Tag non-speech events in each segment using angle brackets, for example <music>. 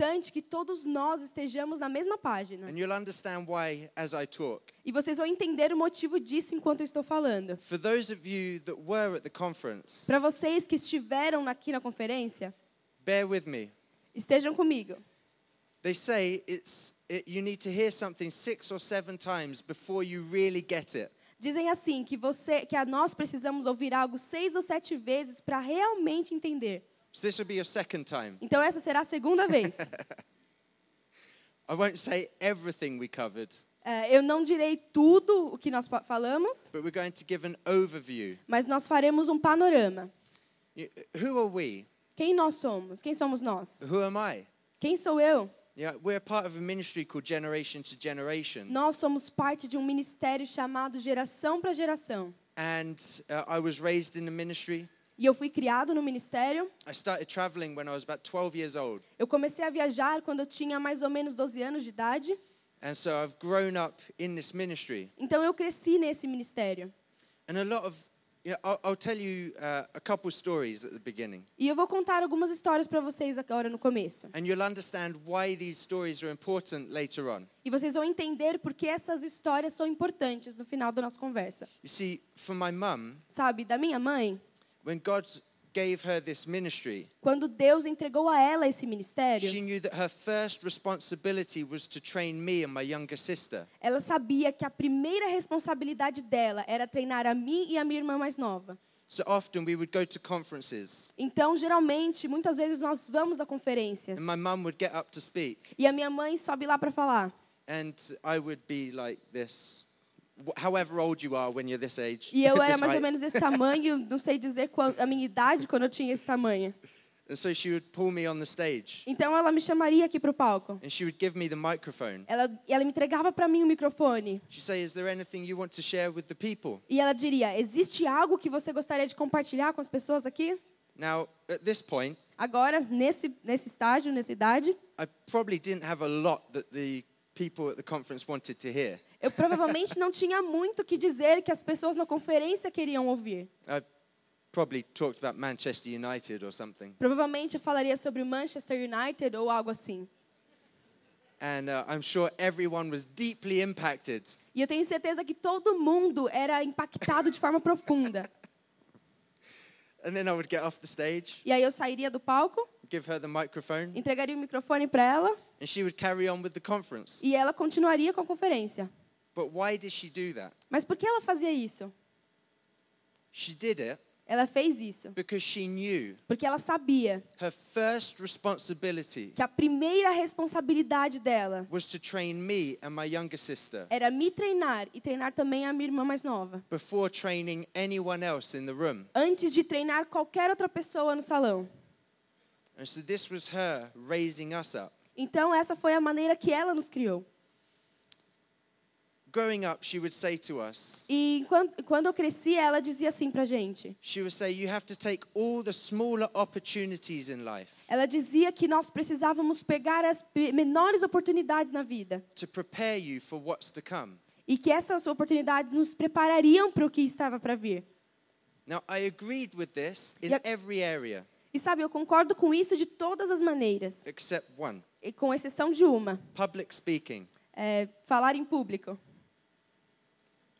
importante que todos nós estejamos na mesma página. And you'll understand why as I talk. E vocês vão entender o motivo disso enquanto eu estou falando. For those of you that were at the conference, Para vocês que estiveram aqui na conferência, bear with me. estejam comigo. They say it's it, you need to hear something six or seven times before you really get it. Dizem assim que você, que a nós precisamos ouvir algo seis ou sete vezes para realmente entender. So this will be your second time. Então essa será a segunda vez. <laughs> I won't say everything we covered, É, eu não direi tudo o que nós fa- falamos, but we're going to give an overview. mas nós faremos um panorama. You- Who are we? Quem nós somos? Quem somos nós? Who am I? Quem sou eu? Yeah, we're part of a ministry called Generation to Generation. Nós somos parte de um ministério chamado Geração para Geração. And uh, I was raised in the ministry. E eu fui criado no ministério. I started traveling when I was about 12 years old. Eu comecei a viajar quando eu tinha mais ou menos 12 anos de idade. And so I've grown up in this ministry. Então eu cresci nesse ministério. And a lot of, I'll, I'll tell you uh, a couple stories at the beginning. E eu vou contar algumas histórias para vocês agora no começo. And you'll understand why these stories are important later on. E vocês vão entender por que essas histórias são importantes no final da nossa conversa. You see, for my mum, Sabe, da minha mãe, when God gave her this ministry, quando Deus entregou a ela esse she ministério, knew that her first responsibility was to train me and my younger sister. ela sabia que a primeira responsabilidade dela era treinar a mim e a minha irmã mais nova. So often we would go to conferences, Então, geralmente, muitas vezes nós vamos a conferências and my mum would get up to speak, e a minha mãe sobe lá para falar. and I would be like this, however old you are when you're this age. E eu <laughs> era mais ou menos desse tamanho, não sei dizer qual, a minha idade quando eu tinha esse tamanho. And so she would pull me on the stage, Então ela me chamaria aqui para o palco. and she would give me the microphone. Ela, ela me entregava para mim o microfone. She'd say, Is there anything you want to share with the people? E ela diria: Existe algo que você gostaria de compartilhar com as pessoas aqui? Now, at this point, Agora, nesse, nesse estágio, nessa idade, I probably didn't have a lot that the people at the conference wanted to hear. Eu provavelmente não tinha muito o que dizer que as pessoas na conferência queriam ouvir. I probably talked about Manchester United or something. Provavelmente eu falaria sobre Manchester United ou algo assim. And uh, I'm sure everyone was deeply impacted. E eu tenho certeza que todo mundo era impactado de forma profunda. <laughs> And then I would get off the stage, E aí eu sairia do palco, give her the microphone, entregaria o microfone para ela and she would carry on with the conference. e ela continuaria com a conferência. But why did she do that? Mas por que ela fazia isso? She did it Ela fez isso because she knew porque ela sabia her first responsibility que a primeira responsabilidade dela was to train me and my younger sister era me treinar e treinar também a minha irmã mais nova, before training anyone else in the room. antes de treinar qualquer outra pessoa no salão. And so this was her raising us up. Então essa foi a maneira que ela nos criou. Growing up, she would say to us, E quando, quando eu cresci, ela dizia assim pra gente. she would say, You have to take all the smaller opportunities in life Ela dizia que nós precisávamos pegar as menores oportunidades na vida to prepare you for what's to come. e que essas oportunidades nos preparariam para o que estava para vir. Now, I agreed with this in every area E sabe, eu concordo com isso de todas as maneiras, except one e com exceção de uma, public speaking. é, falar em público.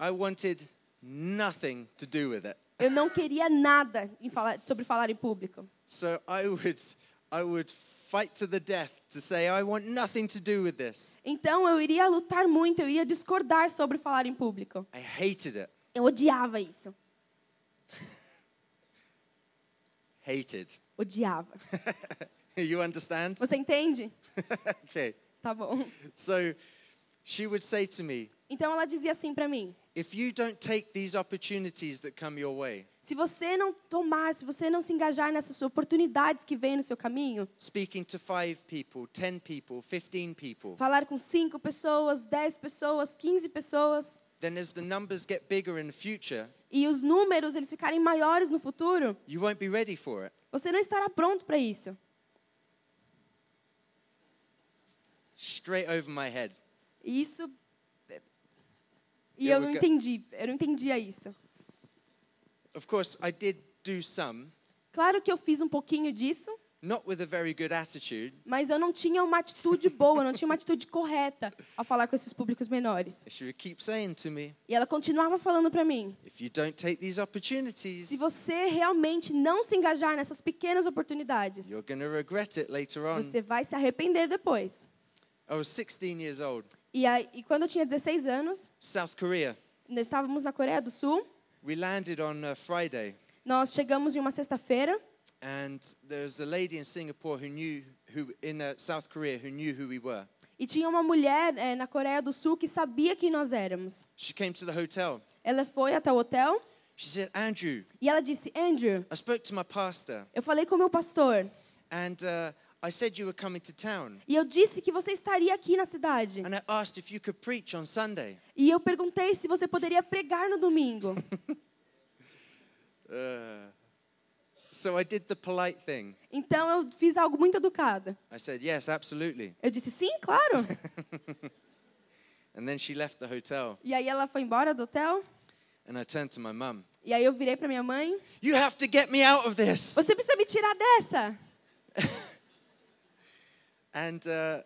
I wanted nothing to do with it. Eu não queria nada em falar, sobre falar em público. So I would, I would fight to the death to say, I want nothing to do with this. Então eu iria lutar muito, eu iria discordar sobre falar em público. I hated it. Eu odiava isso. <laughs> Hated. Odiava. <laughs> you understand? Você entende? <laughs> okay. Tá bom. So she would say to me, Então ela dizia assim para mim: if you don't take these opportunities that come your way, se você não tomar, se você não se engajar nessas oportunidades que vêm no seu caminho, speaking to five people, 10 people, 15 people, falar com cinco pessoas, dez pessoas, 15 pessoas, then as the numbers get bigger in the future, e os números eles ficarem maiores no futuro, you won't be ready for it. você não estará pronto para isso. Straight over my head. Isso. E Eu não entendi, eu não entendia isso. Of course, I did do some, Claro que eu fiz um pouquinho disso, not with a very good attitude. Mas eu não tinha uma atitude boa, eu não tinha uma atitude correta ao falar com esses públicos menores. She would keep saying to me, E ela continuava falando para mim: if you don't take these opportunities, se você realmente não se engajar nessas pequenas oportunidades, you're regret it later on. você vai se arrepender depois. I was 16 years old, E, aí, e quando eu tinha 16 anos, South Korea. nós estávamos na Coreia do Sul, We landed on a Friday, nós chegamos em uma sexta-feira and there's a lady in Singapore who knew who in uh, South Korea who knew who we were. e tinha uma mulher eh, na Coreia do Sul que sabia quem nós éramos. She came to the hotel. Ela foi até o hotel She said, "Andrew, e ela disse: Andrew, I spoke to my pastor, eu falei com o meu pastor and uh, I said you were coming to town, e eu disse que você estaria aqui na cidade. and I asked if you could preach on Sunday." E eu perguntei se você poderia pregar no domingo. <laughs> Uh, so I did the polite thing. Então eu fiz algo muito educado. I said, "Yes, absolutely." Eu disse: sim, claro. <laughs> And then she left the hotel, E aí ela foi embora do hotel. and I turned to my mum. E aí eu virei para minha mãe: You have to get me out of this. você precisa me tirar dessa. <laughs> And uh,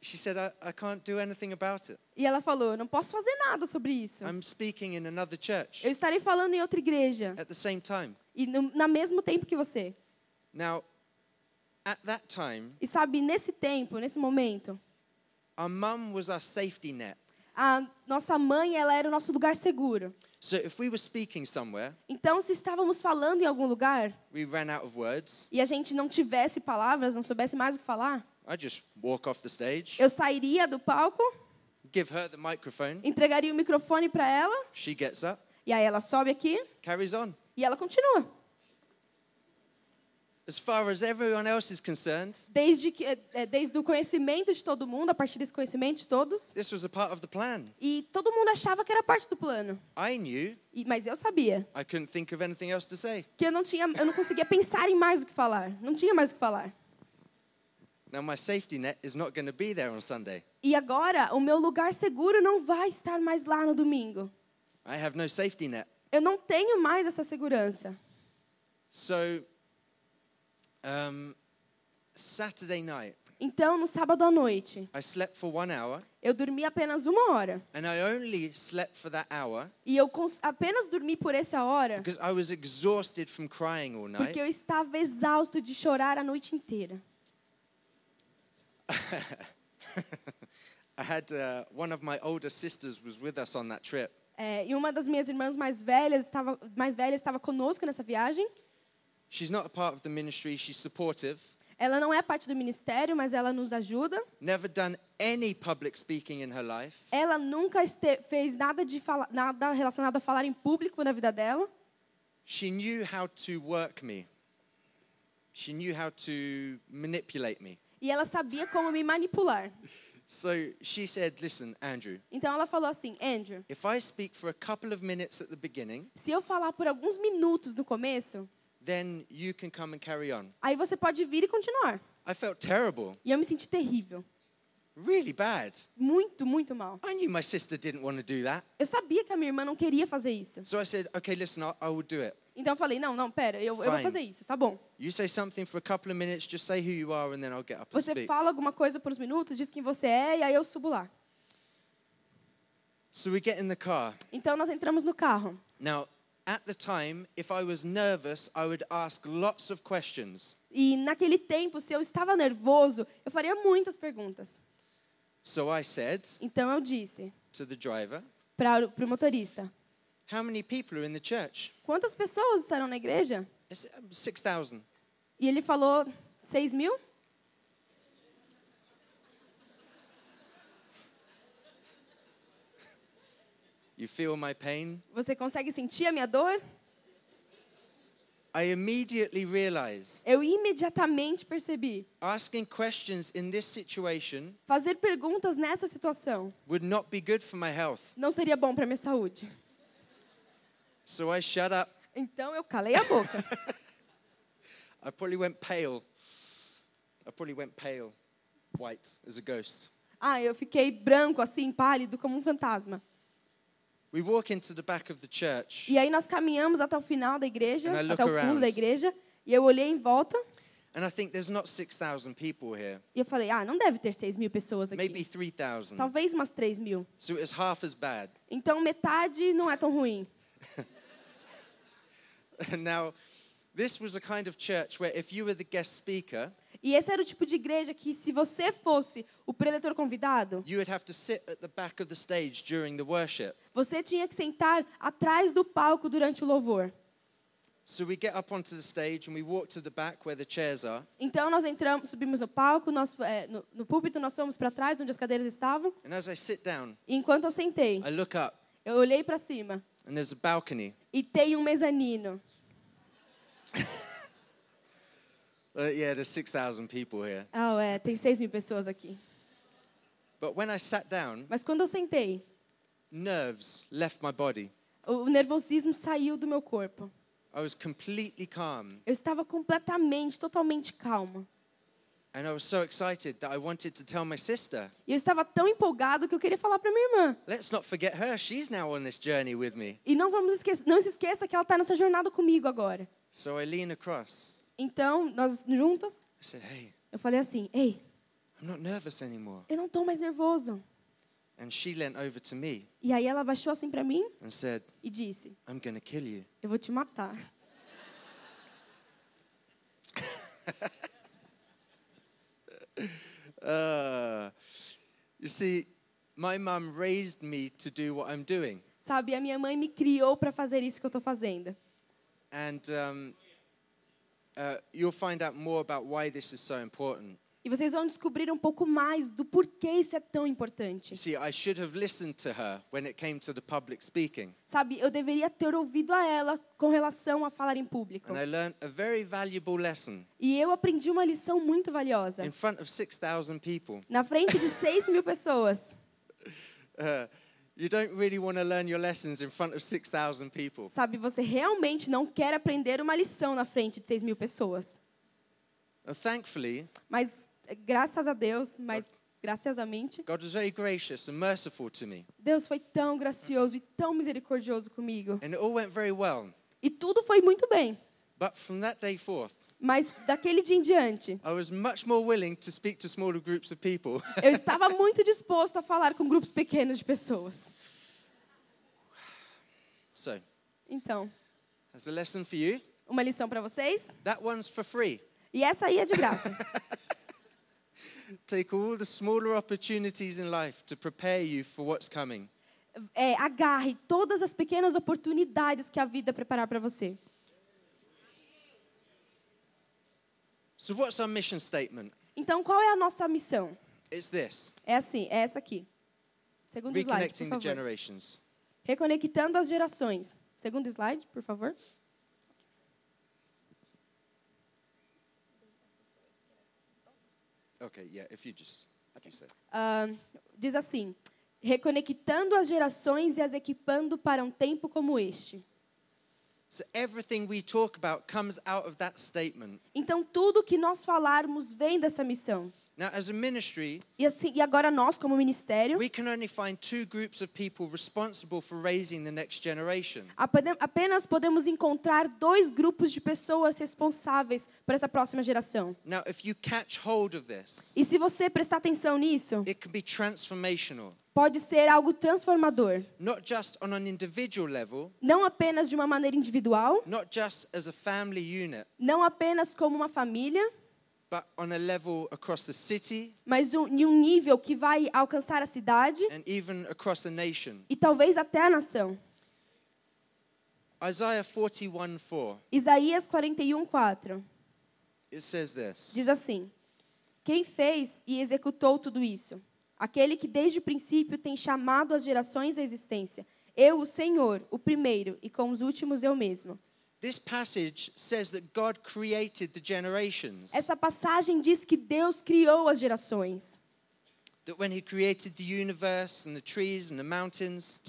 she said, I, I can't do anything about it. E ela falou: eu não posso fazer nada sobre isso. I'm speaking in another church Eu estarei falando em outra igreja. at the same time. E no, no mesmo tempo que você. Now, at that time, E sabe, nesse tempo, nesse momento, our mum was our safety net. a nossa mãe, ela era o nosso lugar seguro. So if we were speaking somewhere, Então, se estávamos falando em algum lugar we ran out of words, e a gente não tivesse palavras, não soubesse mais o que falar, I just walk off the stage, eu sairia do palco, give her the microphone, entregaria o microfone para ela, she gets up, e aí ela sobe aqui carries on. e ela continua. As far as everyone else is concerned, Desde, que, é, é, desde o conhecimento de todo mundo, a partir desse conhecimento de todos. this was a part of the plan. E todo mundo achava que era parte do plano. I knew E, mas eu sabia I couldn't think of anything else to say. que eu não, tinha, eu não conseguia pensar em mais o que falar. Não tinha mais o que falar. Now, my safety net is not going to be there on Sunday. E agora, o meu lugar seguro não vai estar mais lá no domingo. I have no safety net. Eu não tenho mais essa segurança. So, um, Saturday night, Então, no sábado à noite, I slept for one hour, eu dormi apenas uma hora. and I only slept for that hour E eu cons- apenas dormi por essa hora because I was exhausted from crying all night. porque eu estava exausto de chorar a noite inteira. <laughs> I had uh, one of my older sisters was with us on that trip, É, e uma das minhas irmãs mais velhas estava mais velha estava conosco nessa viagem. She's not a part of the ministry, she's supportive. Ela não é parte do ministério, mas ela nos ajuda. Never done any public speaking in her life. Ela nunca este- fez nada de nada relacionado a falar em público na vida dela. She knew how to work me. She knew how to manipulate me. E ela sabia como me manipular. So she said, Listen, Andrew, Então ela falou assim: Andrew, if I speak for a couple of minutes at the beginning, se eu falar por alguns minutos no começo, then you can come and carry on. aí você pode vir e continuar. I felt terrible, E eu me senti terrível. Really bad. Muito, muito mal. I knew my sister didn't want to do that. Eu sabia que a minha irmã não queria fazer isso. So I said, Okay, listen, I, I will do it. Então eu falei: não, não, pera, eu, eu vou fazer isso, tá bom. You say something for a couple of minutes, just say who you are, and then I'll get up and Você fala alguma coisa por uns minutos, diz quem você é, e aí eu subo lá. So we get in the car. Então nós entramos no carro. Now, at the time, if I was nervous, I would ask lots of questions. E naquele tempo, se eu estava nervoso, eu faria muitas perguntas. So I said Então eu disse to the driver, para o motorista: How many people are in the church? Quantas pessoas estarão na igreja? I said, "Um, 6,000. E ele falou: seis mil? You feel my pain? Você consegue sentir a minha dor? I immediately realized Eu imediatamente percebi. asking questions in this situation Fazer perguntas nessa situação would not be good for my health. não seria bom para minha saúde. So I shut up. Então eu calei a boca. <laughs> I probably went pale. I probably went pale, white, as a ghost. Ah, eu fiquei branco assim, pálido como um fantasma. We walk into the back of the church, E aí nós caminhamos até o final da igreja, And I look até o fundo around. da igreja, e eu olhei em volta And I think there's not 6,000 people here, E eu falei, ah, não deve ter 6 mil pessoas aqui. maybe 3,000. Talvez umas 3 mil. So it was half as bad. <laughs> Então, metade não é tão ruim. now, this was a kind of church where if you were the guest speaker, E esse era o tipo de igreja que, se você fosse o preletor convidado, você tinha que sentar atrás do palco durante o louvor. So we get up onto the stage and we walk to the back where the chairs are. Então, nós entramos, subimos no palco, nós, é, no, no púlpito, nós fomos para trás, onde as cadeiras estavam. And as I sit down, E enquanto eu sentei, I look up eu olhei para cima and there's a balcony. e tem um mezanino. <laughs> Uh, yeah, there's 6,000 people here. Ah, é, tem 6 mil pessoas aqui. But when I sat down, Mas quando eu sentei, nerves left my body. o nervosismo saiu do meu corpo. I was completely calm Eu estava completamente, totalmente calma. and I was so excited that I wanted to tell my sister, E eu estava tão empolgado que eu queria falar para minha irmã. let's not forget her. She's now on this journey with me. E não vamos esquecer, não se esqueça que ela está nessa jornada comigo agora. So I lean across. Então, nós juntos, I said, hey, eu falei assim: "Ei, I'm not nervous anymore. eu não estou mais nervoso". And she leant over to me E aí ela baixou assim para mim and said, e disse: I'm to kill you. "Eu vou te matar". Uh, <laughs> you see, my mum raised me to do what I'm doing. Sabe, a minha mãe me criou para fazer isso que eu estou fazendo. And um, uh, you'll find out more about why this is so important. E vocês vão descobrir um pouco mais do porquê isso é tão importante. See, I should have listened to her when it came to the public speaking. Sabe, eu deveria ter ouvido a ela com relação a falar em público. And I learned a very valuable lesson E eu aprendi uma lição muito valiosa. in front of 6,000 people. Na frente de 6 mil <laughs> pessoas. Uh, you don't really want to learn your lessons in front of 6,000 people. Sabe, você realmente não quer aprender uma lição na frente de 6 mil pessoas. And thankfully, Mas, eh, graças a Deus, mas graciosamente, God was very gracious and merciful to me. Deus foi tão gracioso e tão misericordioso comigo. And it all went very well. E tudo foi muito bem. But from that day forth, Mas daquele dia em diante, <laughs> eu estava muito disposto a falar com grupos pequenos de pessoas. so, Então, uma lição para vocês. that one's for free. E essa aí é de graça. <laughs> Take all the smaller opportunities in life to prepare you for what's coming. É, agarre todas as pequenas oportunidades que a vida preparar para você. So, what's our mission statement? Então, qual é a nossa missão? It's this É assim, é essa aqui. Segundo slide, reconnecting por the favor. generations. Reconectando as gerações. Segundo slide, por favor. Okay, yeah, if you just. If you say. Ah, diz assim: reconectando as gerações e as equipando para um tempo como este. Então, tudo que nós falarmos vem dessa missão. Now, as a ministry, E, assim, e agora nós, como ministério, we can only find two groups of people responsible for raising the next generation. apene- apenas podemos encontrar dois grupos de pessoas responsáveis por essa próxima geração. Now, if you catch hold of this, E se você prestar atenção nisso, it can be transformational, pode ser algo transformador. not just on an individual level, Não apenas de uma maneira individual, not just as a family unit, não apenas como uma família, but on a level across the city mas um, em um nível que vai alcançar a cidade e talvez até a nação. Isaiah 41 4, Isaías 41, 4 it says this diz assim: Quem fez e executou tudo isso? Aquele que desde o princípio tem chamado as gerações à existência. Eu, o Senhor, o primeiro, e com os últimos eu mesmo. This passage says that God created the generations. Essa passagem diz que Deus criou as gerações. Que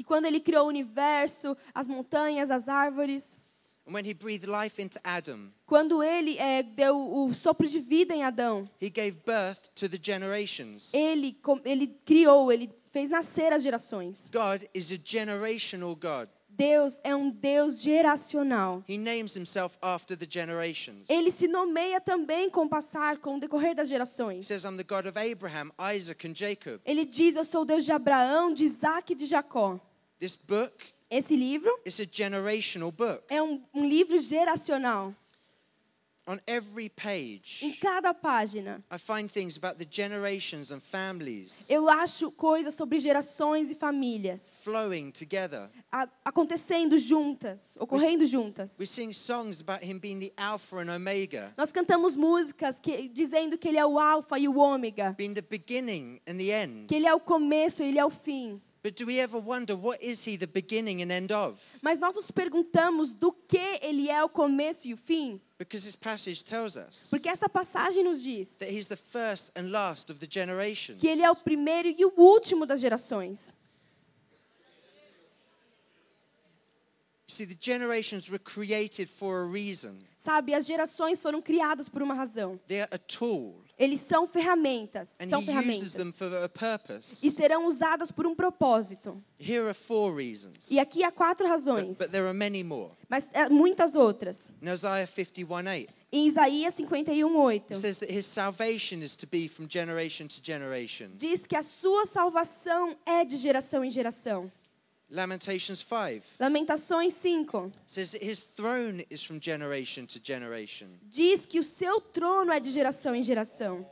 quando Ele criou o universo, as montanhas, as árvores, and when He breathed life into Adam, quando Ele eh, deu o sopro de vida em Adão, He gave birth to the generations. Ele, ele criou, Ele fez nascer as gerações. God is a generational God. Deus é um Deus geracional. He names himself after the generations. Ele se nomeia também com o passar, com o decorrer das He gerações. says, I'm the God of Abraham, Isaac, and Jacob. Ele diz: Eu sou o Deus de Abraão, de Isaac e de Jacó. This book Esse livro is a generational book. é um, um livro geracional. On every Em page, cada página, I find things about the generations and families eu acho coisas sobre gerações e famílias flowing together. a- acontecendo juntas, ocorrendo juntas. We sing songs about him being the Alpha and Omega, Nós cantamos músicas que, dizendo que ele é o alfa e o ômega, being the beginning and the end. que ele é o começo e ele é o fim. But do we ever wonder what is he the beginning and end of? Mas nós nos perguntamos do que ele é o começo e o fim, Because this passage tells us porque essa passagem nos diz that he's the first and last of the generations. que ele é o primeiro e o último das gerações. You see, the generations were created for a reason. Sabe, as gerações foram criadas por uma razão. They're a tool, Eles são ferramentas, são ferramentas. E serão usadas por um propósito. Here are four reasons, E aqui há quatro razões, but there are many more. mas é, muitas outras. In Isaiah 51:8, Em Isaías 51:8 it says that his salvation is to be from generation to generation. diz que a sua salvação é de geração em geração. Lamentations 5 Lamentações 5 says his throne is from generation to generation. diz que o seu trono é de geração em geração.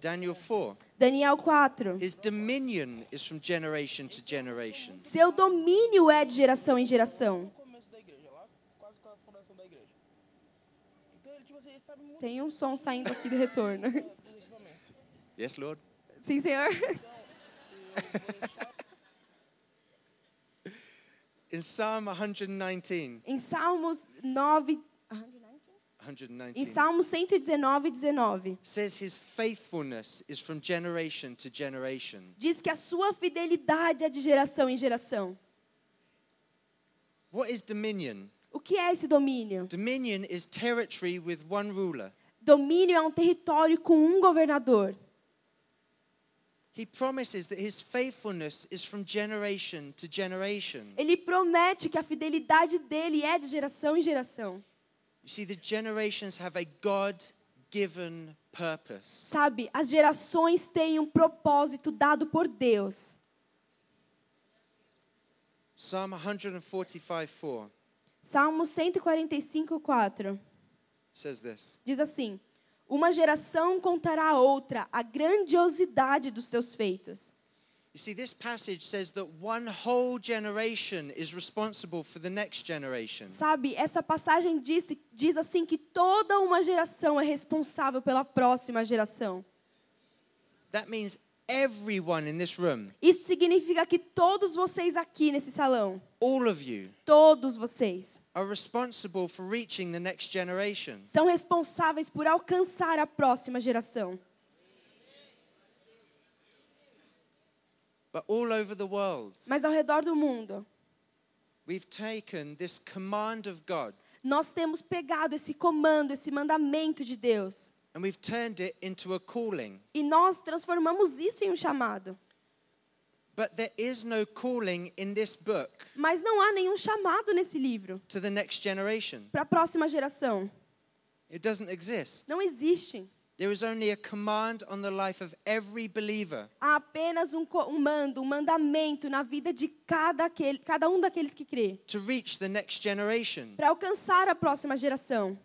Daniel 4, Daniel 4 his dominion is from generation to generation. Seu domínio é de geração em geração. Tem um som saindo aqui do retorno. Yes, Lord. Sim, senhor. <laughs> In Psalm 119, Em Salmos 9 119 Em Salmos 119, 19 says his faithfulness is from generation to generation. diz que a sua fidelidade é de geração em geração. What is dominion? O que é esse domínio? Dominion is territory with one ruler. Domínio é um território com um governador. He promises that his faithfulness is from generation to generation. Ele promete que a fidelidade dele é de geração em geração. You see, the generations have a God given purpose. Sabe, as gerações têm um propósito dado por Deus. Psalm 145 4 Salmo 145, 4 says this diz assim: Uma geração contará a outra a grandiosidade dos teus feitos. You see, this passage says that one whole generation is responsible for the next generation. Sabe, essa passagem diz, diz assim que toda uma geração é responsável pela próxima geração. That means everyone in this room, Isso significa que todos vocês aqui nesse salão, all of you, todos vocês, are responsible for reaching the next generation. são responsáveis por alcançar a próxima geração. But all over the world, Mas ao redor do mundo, we've taken this command of God nós temos pegado esse comando, esse mandamento de Deus, and we've turned it into a calling. e nós transformamos isso em um chamado. But there is no calling in this book Mas não há nenhum chamado nesse livro to the next generation. para a próxima geração. It doesn't exist. Não existe. There is only a command on the life of every believer Há apenas um, co- um mando, um mandamento na vida de cada, aquele, cada um daqueles que crê, to reach the next generation. para alcançar a próxima geração.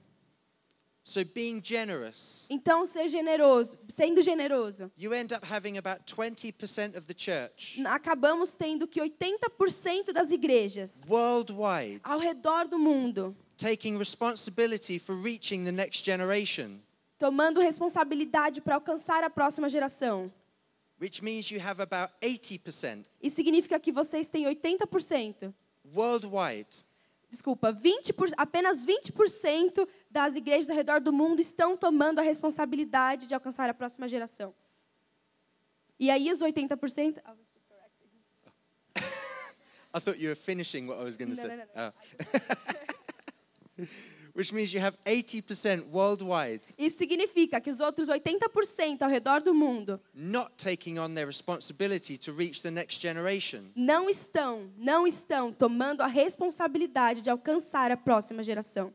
So, being generous, Então, ser generoso, sendo generoso, you end up having about 20% of the church acabamos tendo que 80% das igrejas worldwide ao redor do mundo taking responsibility for reaching the next generation, tomando responsabilidade para alcançar a próxima geração. which means you have about 80% Isso significa que vocês têm 80%, worldwide. Desculpa, 20 por, apenas 20% das igrejas ao redor do mundo estão tomando a responsabilidade de alcançar a próxima geração. E aí os 80%, I was just correcting. <laughs> I thought you were finishing what I was going to No, say. no, no, Oh. <laughs> which means you have 80% worldwide Isso significa que os outros 80% ao redor do mundo not taking on their responsibility to reach the next generation. não estão, não estão tomando a responsabilidade de alcançar a próxima geração.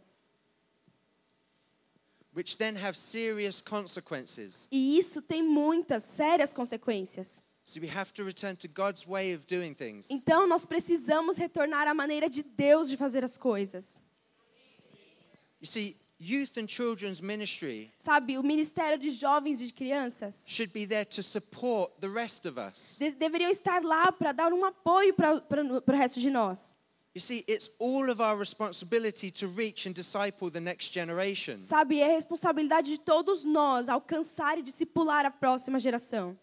Which then have serious consequences. E isso tem muitas sérias consequências. So we have to return to God's way of doing things. Então nós precisamos retornar à maneira de Deus de fazer as coisas. You see, youth and children's ministry Sabe, o ministério de jovens e de crianças should be there to support the rest of us. de- deveriam estar lá para dar um apoio para o resto de nós. You see, it's all of our responsibility to reach and disciple the next generation. Sabe, é responsabilidade de todos nós alcançar e discipular a próxima geração.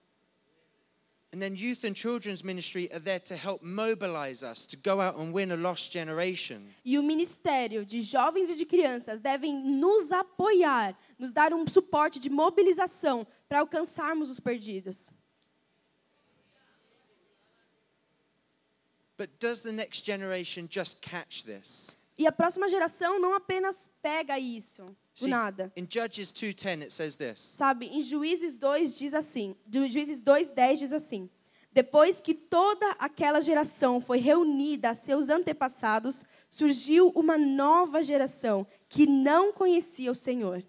And then youth and children's ministry are there to help mobilize us to go out and win a lost generation. E o ministério de jovens e de crianças devem nos apoiar, nos dar um suporte de mobilização para alcançarmos os perdidos. But does the next generation just catch this? E a próxima geração não apenas pega isso do nada. in Judges 2:10 it says this. Sabe, em Juízes 2 diz assim, Ju- Juízes 2:10 diz assim: Depois que toda aquela geração foi reunida a seus antepassados, surgiu uma nova geração que não conhecia o Senhor.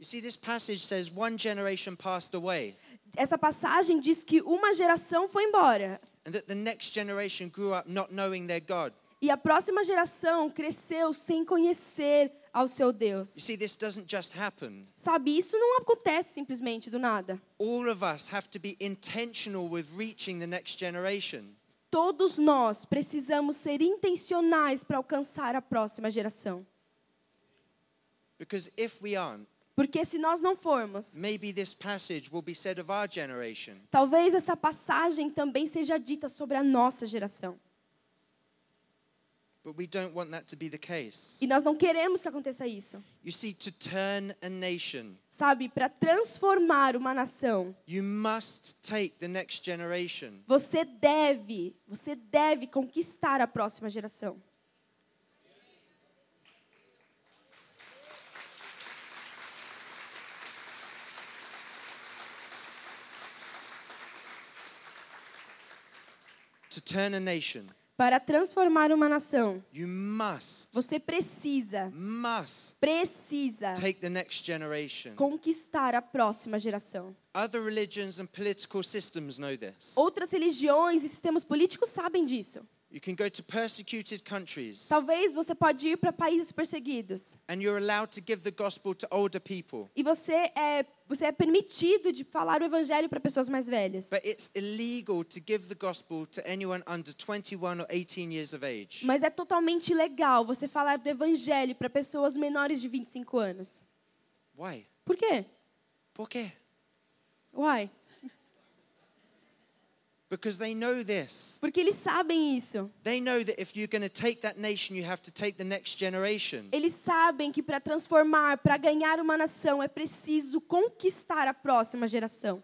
You see this passage says one generation passed away Essa passagem diz que uma geração foi embora and that the next generation grew up not knowing their God. e a próxima geração cresceu sem conhecer ao seu You Deus. see this doesn't just happen. Sabe, isso não acontece simplesmente do nada. All of us have to be intentional with reaching the next generation. Todos nós precisamos ser intencionais para alcançar a próxima geração. Because if we aren't, Porque se nós não formos, maybe this passage will be said of our generation. talvez essa passagem também seja dita sobre a nossa geração. But we don't want that to be the case. E nós não queremos que aconteça isso. You see, to turn a nation, Sabe, para transformar uma nação, you must take the next generation. você deve, você deve conquistar a próxima geração. Nation, Para transformar uma nação, you must, você precisa, must precisa take the next generation. conquistar a próxima geração. Other religions and political systems know this. Outras religiões e sistemas políticos sabem disso. You can go to persecuted countries Talvez você pode ir para países perseguidos and you're allowed to give the gospel to older people. e você é você é permitido de falar o evangelho para pessoas mais velhas. But it's illegal to give the gospel to anyone under 21 or 18 years of age. Mas é totalmente legal você falar do evangelho para pessoas menores de 25 anos. Why? Por quê? Por quê? Why? Because they know this. Porque eles sabem isso. They know that if you're going to take that nation, you have to take the next generation. Eles sabem que para transformar, para ganhar uma nação, é preciso conquistar a próxima geração.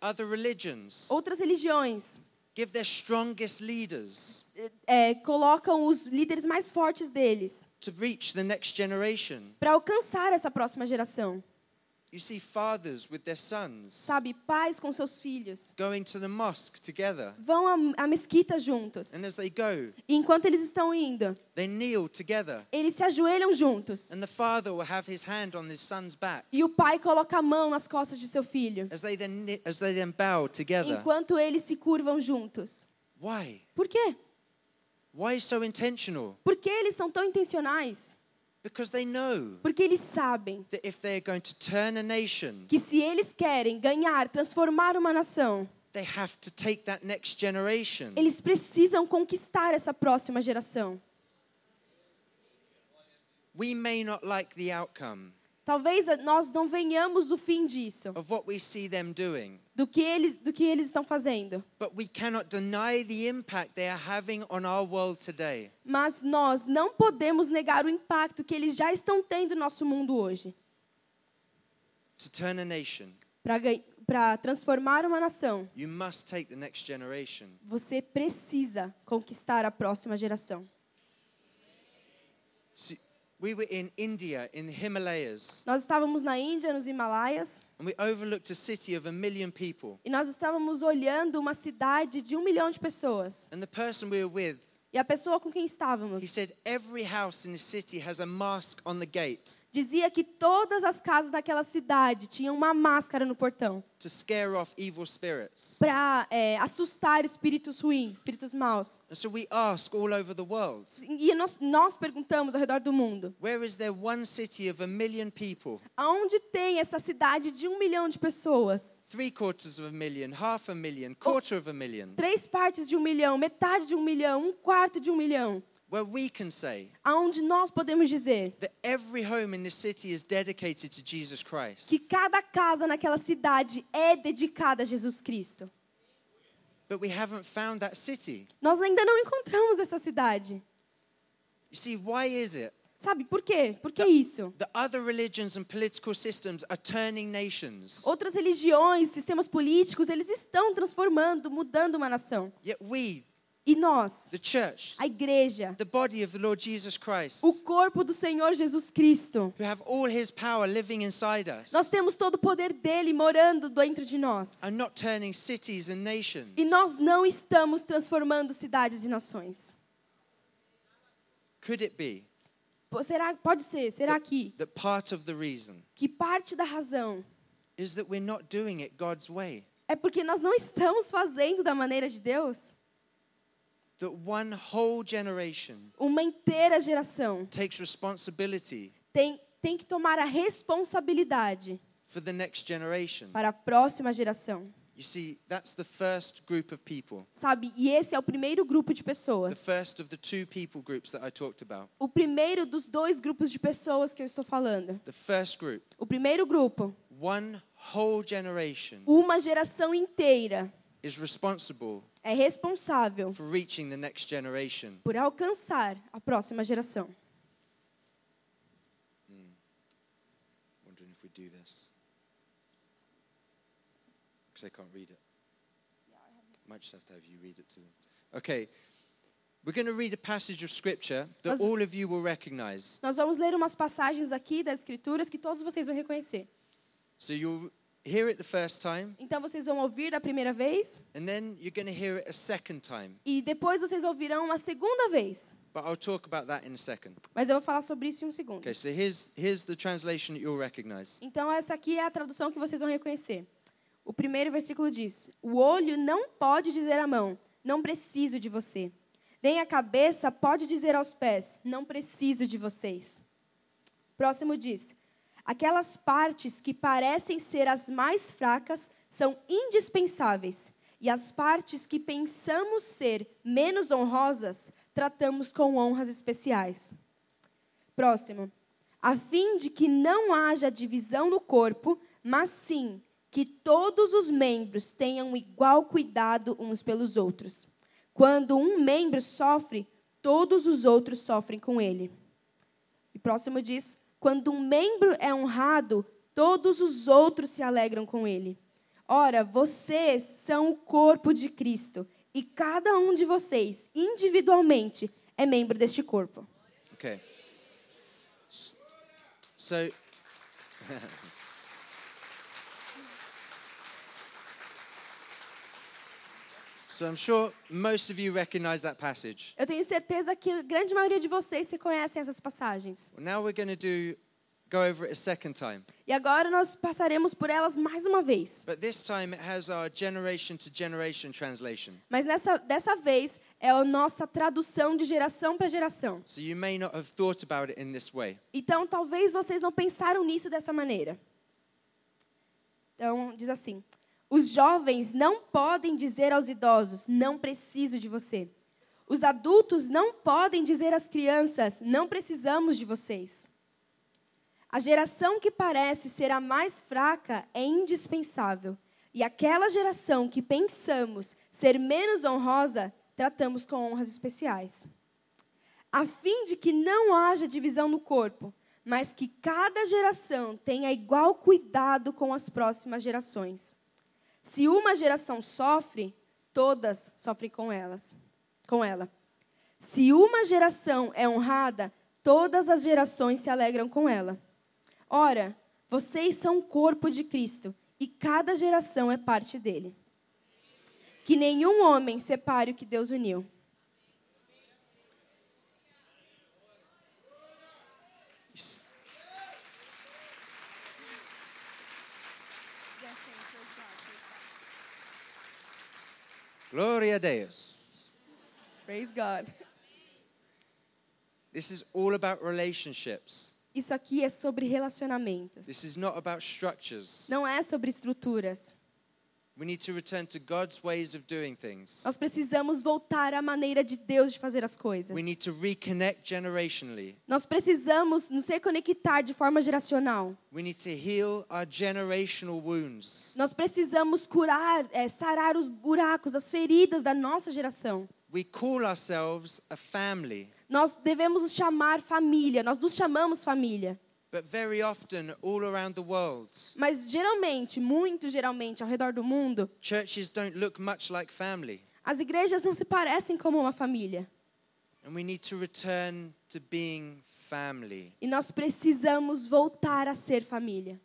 Other religions Outras religiões give their strongest leaders é, colocam os líderes mais fortes deles to reach the next generation. para alcançar essa próxima geração. You see fathers with their sons Sabe, pais com seus filhos going to the mosque together. vão à, mesquita juntos. And as they go, E enquanto eles estão indo, they kneel together. eles se ajoelham juntos. And the father will have his hand on his son's back E o pai coloca a mão nas costas de seu filho, as they then, as they then bow together. enquanto eles se curvam juntos. Why? Por quê? Why so intentional? Por que eles são tão intencionais? Because they know Porque eles sabem that if they are going to turn a nation, que se eles querem ganhar, transformar uma nação, they have to take that next generation. eles precisam conquistar essa próxima geração. We may not like the outcome Talvez nós não venhamos o fim disso, do que eles, do que eles estão fazendo. but we cannot deny the impact they are having on our world today. Mas nós não podemos negar o impacto que eles já estão tendo no nosso mundo hoje. To turn a nation, Para transformar uma nação, you must take the next generation. você precisa conquistar a próxima geração. See, we were in India, in the Himalayas, Nós estávamos na Índia, nos Himalaias, and we overlooked a city of a million people. e nós estávamos olhando uma cidade de um milhão de pessoas. And the person we were with, E a pessoa com quem he estávamos said, every house in the city has a mask on the gate dizia que todas as casas daquela cidade tinham uma máscara no portão para assustar espíritos ruins, espíritos maus. So we ask all over the world, E nós, nós perguntamos ao redor do mundo: where is there one city of a million people, aonde tem essa cidade de um milhão de pessoas? million, million, Três partes de um milhão, metade de um milhão, um quarto de um milhão. Where we can say Aonde nós podemos dizer that every home in this city is dedicated to Jesus Christ? que cada casa naquela cidade é dedicada a Jesus Cristo. But we haven't found that city. Nós ainda não encontramos essa cidade. You see, why is it Sabe por quê? Por que isso? that other religions and political systems are turning nations, Outras religiões, sistemas políticos, eles estão transformando, mudando uma nação. yet we, E nós, the church, a igreja, the body of the Lord Jesus Christ, o corpo do Senhor Jesus Cristo, who have all his power living inside us, nós temos todo o poder dele morando dentro de nós. are not turning cities and nations. E nós não estamos transformando cidades e nações. Could it be Será, pode ser, será que, that part of the reason que parte da razão is that we're not doing it God's way? é porque nós não estamos fazendo da maneira de Deus? That one whole generation Uma inteira geração takes responsibility tem, tem que tomar a responsabilidade for the next generation. para a próxima geração. You see, that's the first group of people, Sabe? E esse é o primeiro grupo de the pessoas. first of the two people groups that I talked about. O primeiro dos dois grupos de pessoas que eu estou falando. The first group, O primeiro grupo, one whole generation uma geração inteira is responsible é responsável for reaching the next generation. por alcançar a próxima geração. Wondering if we do this. Because they can't read it. Might just have to have you read it to them. Okay. We're going to read a passage of scripture that Nós- all of you will recognize. Nós vamos ler umas passagens aqui das Escrituras que todos vocês vão reconhecer. So you'll hear it the first time, Então vocês vão ouvir da primeira vez and then you're going to hear it a second time. e depois vocês ouvirão uma segunda vez. But I'll talk about that in a second. Mas eu vou falar sobre isso em um segundo. Okay, so here's, here's the translation that you'll recognize. Então essa aqui é a tradução que vocês vão reconhecer. O primeiro versículo diz: O olho não pode dizer à mão, não preciso de você. Nem a cabeça pode dizer aos pés, não preciso de vocês. Próximo diz: Aquelas partes que parecem ser as mais fracas são indispensáveis, e as partes que pensamos ser menos honrosas tratamos com honras especiais. Próximo. A fim de que não haja divisão no corpo, mas sim que todos os membros tenham igual cuidado uns pelos outros. Quando um membro sofre, todos os outros sofrem com ele. E próximo diz: quando um membro é honrado, todos os outros se alegram com ele. Ora, vocês são o corpo de Cristo, e cada um de vocês, individualmente, é membro deste corpo. Okay. So, so I'm sure most of you recognize that passage. Eu tenho certeza que a grande maioria de vocês se conhecem essas passagens. Well, now we're going to do go over it a second time, E agora nós passaremos por elas mais uma vez. but this time it has our generation to generation translation. Mas nessa, dessa vez é a nossa tradução de geração para geração. So you may not have thought about it in this way. Então, talvez vocês não pensaram nisso dessa maneira. Então, diz assim: Os jovens não podem dizer aos idosos, não preciso de você. Os adultos não podem dizer às crianças, não precisamos de vocês. A geração que parece ser a mais fraca é indispensável. E aquela geração que pensamos ser menos honrosa, tratamos com honras especiais a fim de que não haja divisão no corpo, mas que cada geração tenha igual cuidado com as próximas gerações. Se uma geração sofre, todas sofrem com elas, com ela. Se uma geração é honrada, todas as gerações se alegram com ela. Ora, vocês são o corpo de Cristo e cada geração é parte dele. Que nenhum homem separe o que Deus uniu. Gloria Deus. Praise God. This is all about relationships. Isso aqui é sobre relacionamentos. This is not about structures. Não é sobre estruturas. Nós precisamos voltar à maneira de Deus de fazer as coisas. We need to reconnect generationally. Nós precisamos nos reconectar de forma geracional. We need to heal our generational wounds. Nós precisamos curar, é, sarar os buracos, as feridas da nossa geração. We call ourselves a family, Nós devemos nos chamar família, nós nos chamamos família. But very often, all around the world, Mas geralmente, muito geralmente, ao redor do mundo, churches don't look much like family. as igrejas não se parecem como uma família. And we need to return to being family. E nós precisamos voltar a ser família.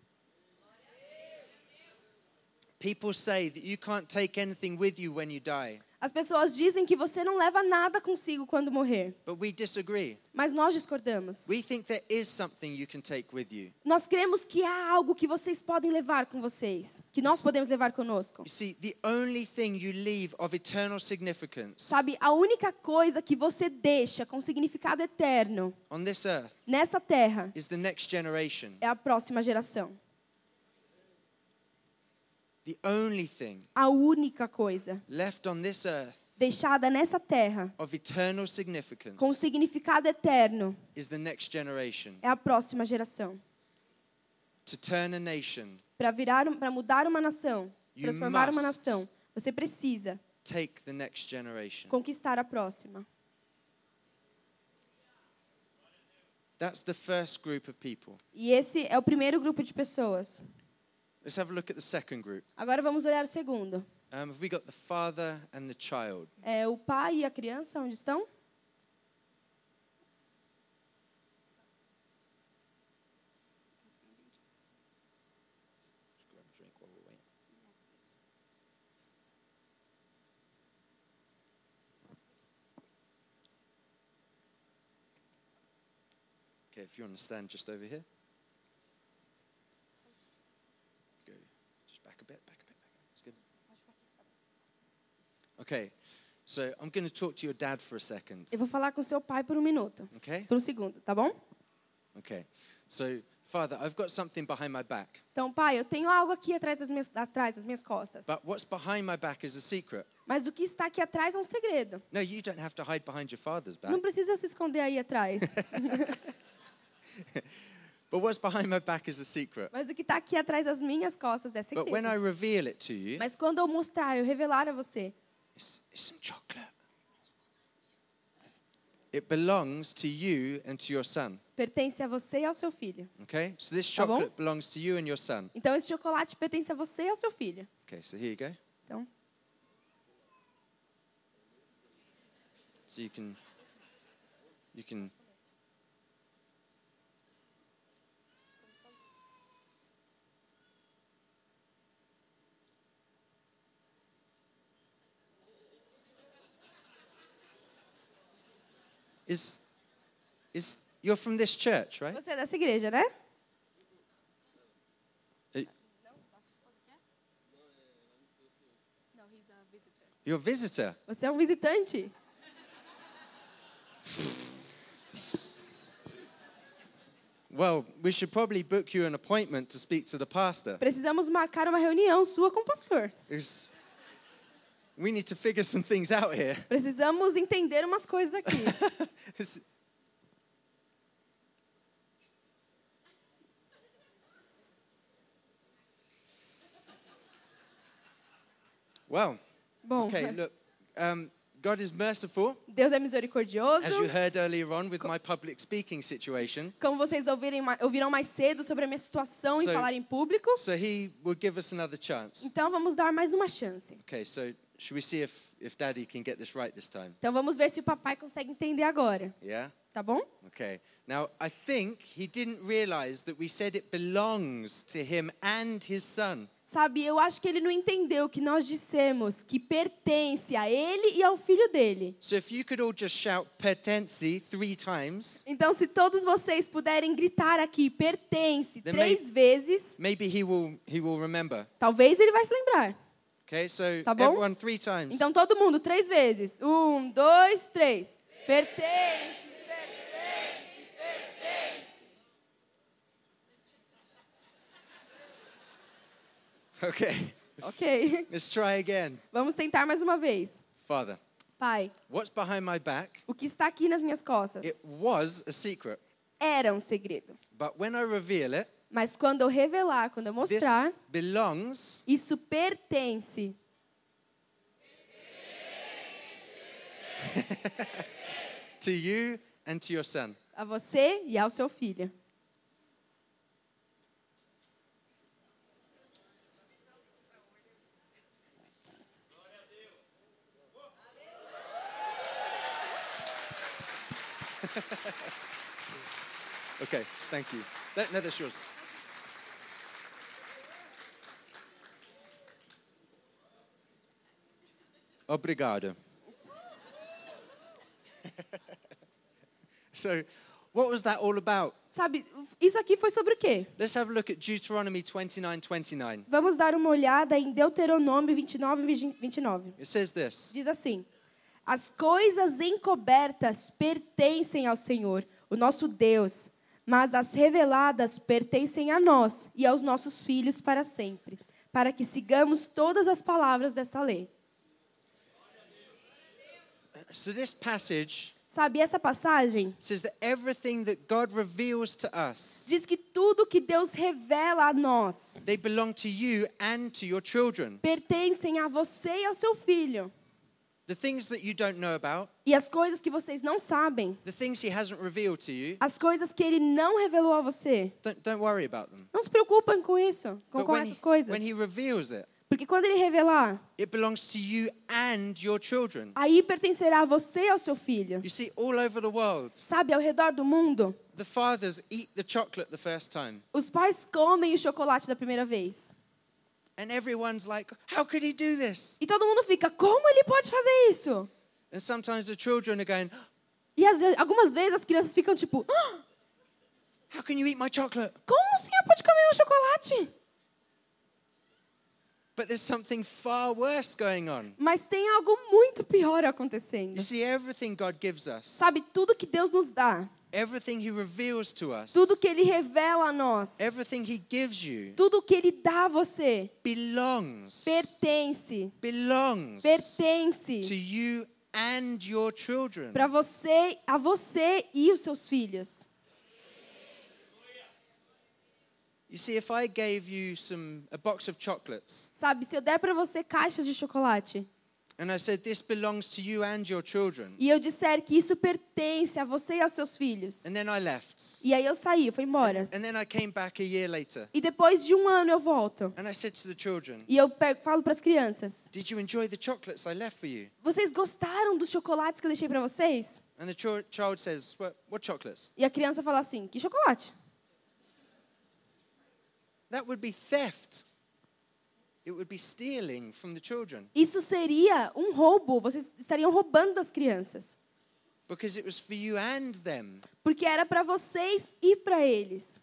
People say that you can't take anything with you when you die, As pessoas dizem que você não leva nada consigo quando morrer, but we disagree. mas nós discordamos. We think there is something you can take with you. Nós cremos que há algo que vocês podem levar com vocês, que nós podemos levar conosco. See, Sabe, a única coisa que você deixa com significado eterno on this earth nessa terra is the next generation. é a próxima geração. The only thing A única coisa left on this earth deixada nessa terra of eternal significance com significado eterno is the next generation. é a próxima geração. To turn a nation, Para virar, para mudar uma nação, transformar uma nação, você precisa take the next generation. conquistar a próxima. That's the first group of people. E esse é o primeiro grupo de pessoas. Let's have a look at the second group. Agora vamos olhar o segundo. Um, have we got the father and the child? É o pai e a criança, onde estão? Okay, if you want to stand just over here. Okay, so I'm going to talk to your dad for a second. Eu vou falar com seu pai por um minuto. Okay? Por um segundo, tá bom? Okay. So, Father, I've got something behind my back. Então, pai, eu tenho algo aqui atrás das minhas, atrás das minhas costas. But what's behind my back is a secret. Mas o que está aqui atrás é um segredo. No, you don't have to hide behind your father's back. Não precisa se esconder aí atrás. <laughs> But what's behind my back is a secret. Mas o que está aqui atrás das minhas costas é But when I segredo. reveal it to you, Mas quando eu mostrar, eu revelar a você, it's, it's some chocolate. It belongs to you and to your son. pertence a você e ao seu filho. Okay? So this Tá bom? chocolate belongs to you and your son. Então esse chocolate pertence a você e ao seu filho. Okay, so here you go. Então, So you can you can Is is you're from this church, right? você é dessa igreja, né? Uh, You're a visitor. Você é um visitante. Well, we should probably book you an appointment to speak to the pastor. Precisamos marcar uma reunião sua com o pastor. Because we need to figure some things out here. <laughs> Precisamos entender umas coisas aqui. Well, Bom, okay, look, um, God is merciful, Deus é misericordioso. as you heard earlier on with my public speaking situation. Como vocês ouvirem, ouviram mais cedo sobre a minha situação em So- falar em público. So He will give us another chance. Então vamos dar mais uma chance. Okay, so should we see if, if Daddy can get this right this time? Então vamos ver se o papai consegue entender agora. Yeah? tá bom? Okay. Now, I think he didn't realize that we said it belongs to him and his son. Sabe, eu acho que ele não entendeu que nós dissemos que pertence a ele e ao filho dele. So if you could all just shout pertensi three times, Então, se todos vocês puderem gritar aqui, pertence, três ma- vezes, maybe he will he will remember. talvez ele vai se lembrar. Okay, so Tá bom? everyone three times. Então, todo mundo, três vezes. Um, dois, três. Pertence, pertence, <laughs> pertence. Okay. Ok. <laughs> Let's try again. Vamos tentar mais uma vez. Father, Pai, what's behind my back? o que está aqui nas minhas costas It was a secret, era um segredo. but when I reveal it, Mas quando eu revelar, quando eu mostrar, belongs isso pertence <laughs> to you and to your son. a você e ao seu filho. <laughs> Okay, thank you. That, no, that's yours. Obrigado. <laughs> so, what was that all about? Sabe, isso aqui foi sobre o quê? Let's have a look at Deuteronomy 29 29. Vamos dar uma olhada em Deuteronômio 29, 29. It says this Diz assim: As coisas encobertas pertencem ao Senhor, o nosso Deus, mas as reveladas pertencem a nós e aos nossos filhos para sempre, para que sigamos todas as palavras desta lei. So, this passage Sabe, essa passagem says that everything that God reveals to us, diz que tudo que Deus revela a nós they belong to you and to your children. pertencem a você e ao seu filho. The things that you don't know about, E as coisas que vocês não sabem, the things He hasn't revealed to you, as coisas que ele não revelou a você, don't, don't worry about them. não se preocupem com isso, com, But com when essas he, coisas. when he reveals it, Porque quando ele revelar, it belongs to you and your children. aí pertencerá a você e ao seu filho. You see, all over the world, Sabe, ao redor do mundo, the fathers eat the chocolate the first time. os pais comem o chocolate da primeira vez. And everyone's like, how could he do this? E todo mundo fica, como ele pode fazer isso? And sometimes the children are going, E às vezes- algumas vezes as crianças ficam tipo, "Ah, how can you eat my chocolate? como o senhor pode comer um chocolate? But there's something far worse going on. Mas tem algo muito pior You acontecendo. see, everything God gives us, Sabe, tudo que Deus nos dá, everything he reveals to us, tudo que Ele revela a nós, everything he gives you tudo que Ele dá a você, belongs, pertence, belongs pertence to you and your children. para você, a você e os seus filhos. You see, if I gave you some a box of chocolates Sabe, se eu der para você caixas de chocolate and I said this belongs to you and your children, e eu disser que isso pertence a você e aos seus filhos, and then I left, e aí eu saí, eu fui embora. and then I came back a year later E depois de um ano eu volto and I said to the children, e eu pego- falo para as crianças: Did you enjoy the chocolates I left for you? Vocês gostaram dos chocolates que eu deixei para vocês? And the ch- child says, what, what chocolates? E a criança fala assim: Que chocolate? That would be theft. It would be stealing from the children Isso seria um roubo. Vocês estariam roubando das crianças. because it was for you and them. Porque era para vocês e para eles.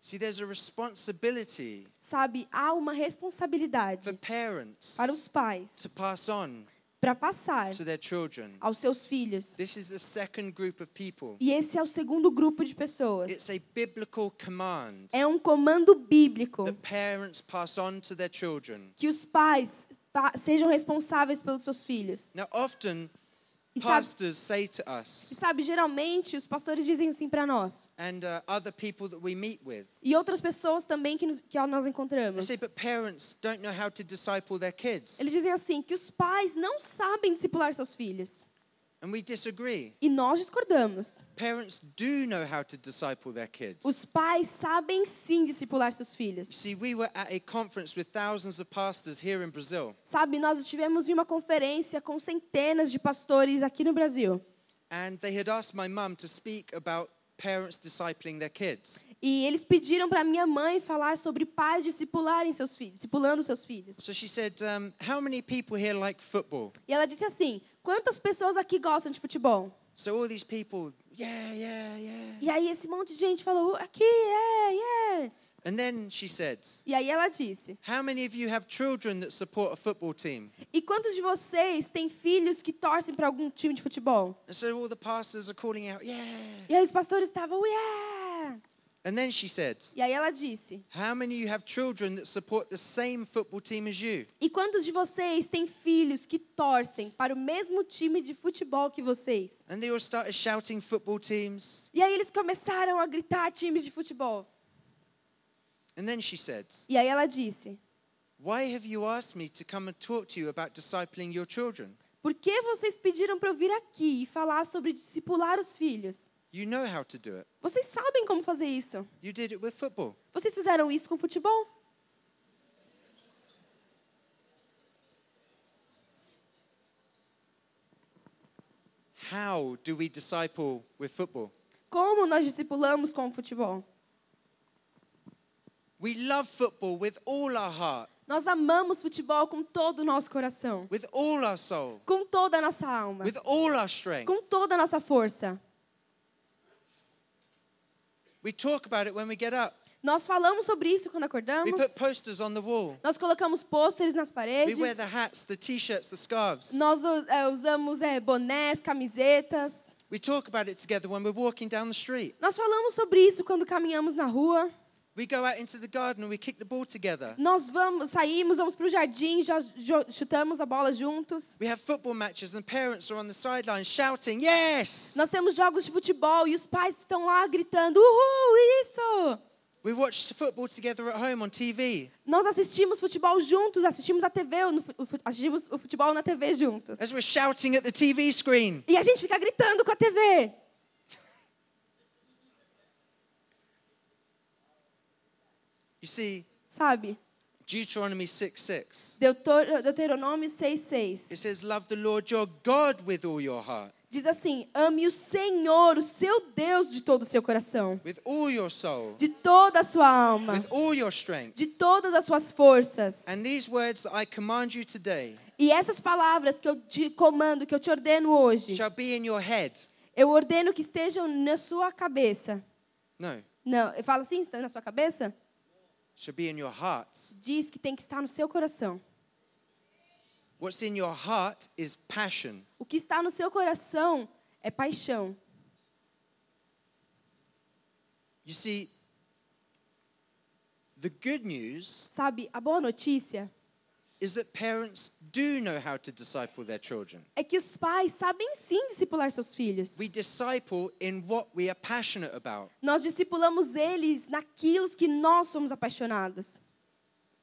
See, there's a responsibility Sabe, há uma for responsabilidade parents para os pais to pass on para passar to their children. aos seus filhos. This is the second group of people. E esse é o segundo grupo de It's pessoas. a biblical command É um comando bíblico that parents pass on to their children. que os pais pa- sejam responsáveis pelos seus filhos. Now, often E sabe, pastors say to e sabe, geralmente os pastores dizem assim para nós. and uh, other people that we meet with, E outras pessoas também que, nos, que nós encontramos. say, but parents don't know how to disciple their kids. Eles dizem assim, que os pais não sabem discipular seus filhos. And we disagree. E nós discordamos. Parents do know how to disciple their kids. Os pais sabem sim discipular seus filhos. see, we were at a conference with thousands of pastors here in Brazil, Sabe, nós estivemos em uma conferência com centenas de pastores aqui no Brasil. and they had asked my mum to speak about parents discipling their kids. E eles pediram para minha mãe falar sobre pais discipularem seus filhos, discipulando seus filhos. So she said, um, How many people here like football? E ela disse assim: Quantas pessoas aqui gostam de futebol? So all these people, yeah, yeah, yeah. E aí esse monte de gente falou: Aqui, é, é. And then she said, E aí ela disse: How many of you have children that support a football team? E quantos de vocês têm filhos que torcem para algum time de futebol? And so all the pastors are calling out, Yeah. E aí os pastores estavam: Yeah. And then she said, E aí ela disse: How many of you have children that support the same football team as you? E quantos de vocês têm filhos que torcem para o mesmo time de futebol que vocês? And they all started shouting football teams. E aí eles começaram a gritar times de futebol. And then she said, E aí ela disse: Why have you asked me to come and talk to you about discipling your children? Por que vocês pediram para eu vir aqui e falar sobre discipular os filhos? You know how to do it. Vocês sabem como fazer isso. You did it with football. Vocês fizeram isso com futebol. How do we disciple with football? Como nós discipulamos com o futebol? We love football with all our heart, Nós amamos futebol com todo o nosso coração, with all our soul, com toda a nossa alma, with all our strength. com toda a nossa força. We talk about it when we get up. Nós falamos sobre isso quando We acordamos. put posters on the wall. Nós colocamos pôsteres nas We paredes. wear the hats, the t-shirts, the scarves. Nós é, usamos é, bonés, camisetas. We talk about it together when we're walking down the street. Nós falamos sobre isso quando caminhamos na rua. We go out into the garden and we kick the ball together. Nós vamos, saímos, vamos para o jardim, chutamos a bola juntos. We have football matches and parents are on the sidelines shouting, "Yes!" Nós temos jogos de futebol e os pais estão lá gritando: Uhul, isso! We watch football together at home on TV. Nós assistimos futebol juntos, assistimos a TV, assistimos o futebol na TV juntos. As we're shouting at the TV screen. E a gente fica gritando com a TV. You see, Sabe? Deuteronomy 6 6. Deuter- Deuteronômio 6,6. It says, Love the Lord your God with all your heart, Diz assim: ame o Senhor, o seu Deus, de todo o seu coração, with all your soul, de toda a sua alma, with all your strength. de todas as suas forças. And these words that I command you today E essas palavras que eu te comando, que eu te ordeno hoje, shall be in your head. eu ordeno que estejam na sua cabeça. No, Não, fala assim, está na sua cabeça? Diz que tem que estar no seu coração. What's in your heart is passion. O que está no seu coração é paixão. You see, the good news Sabe, a boa notícia é que os pais sabem sim discipular seus filhos. We disciple in what we are passionate about. Nós discipulamos eles naquilo que nós somos apaixonados.